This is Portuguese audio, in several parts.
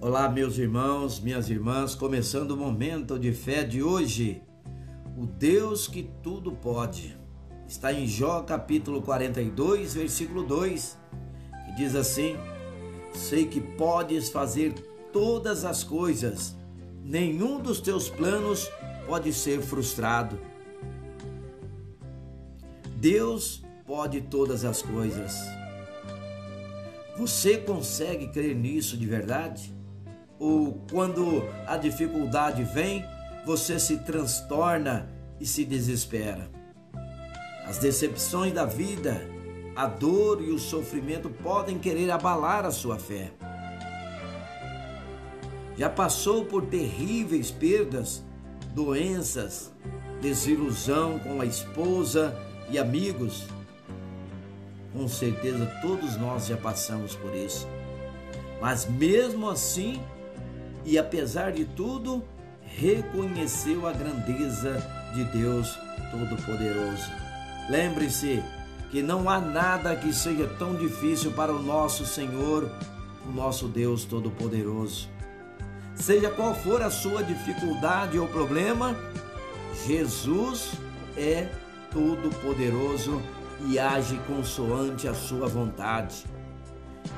Olá, meus irmãos, minhas irmãs, começando o momento de fé de hoje. O Deus que tudo pode. Está em Jó capítulo 42, versículo 2, que diz assim: Sei que podes fazer todas as coisas, nenhum dos teus planos pode ser frustrado. Deus pode todas as coisas. Você consegue crer nisso de verdade? Ou quando a dificuldade vem, você se transtorna e se desespera? As decepções da vida, a dor e o sofrimento podem querer abalar a sua fé. Já passou por terríveis perdas, doenças, desilusão com a esposa e amigos? Com certeza todos nós já passamos por isso. Mas mesmo assim, e apesar de tudo, reconheceu a grandeza de Deus Todo-Poderoso. Lembre-se que não há nada que seja tão difícil para o nosso Senhor, o nosso Deus Todo-Poderoso. Seja qual for a sua dificuldade ou problema, Jesus é todo-poderoso e age consoante a sua vontade.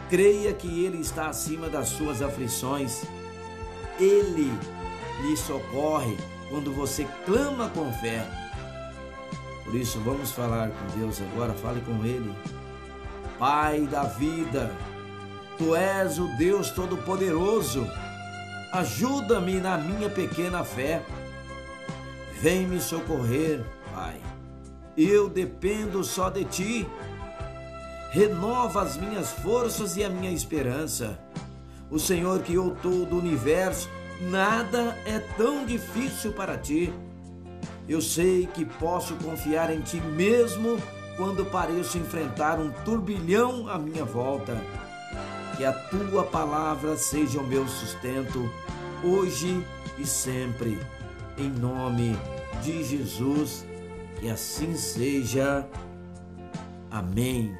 Creia que Ele está acima das suas aflições. Ele lhe socorre quando você clama com fé. Por isso, vamos falar com Deus agora, fale com Ele. Pai da vida, Tu és o Deus Todo-Poderoso. Ajuda-me na minha pequena fé. Vem me socorrer, Pai. Eu dependo só de Ti. Renova as minhas forças e a minha esperança. O Senhor criou todo o universo, nada é tão difícil para Ti. Eu sei que posso confiar em Ti mesmo quando pareço enfrentar um turbilhão à minha volta. Que a Tua palavra seja o meu sustento, hoje e sempre. Em nome de Jesus, que assim seja. Amém.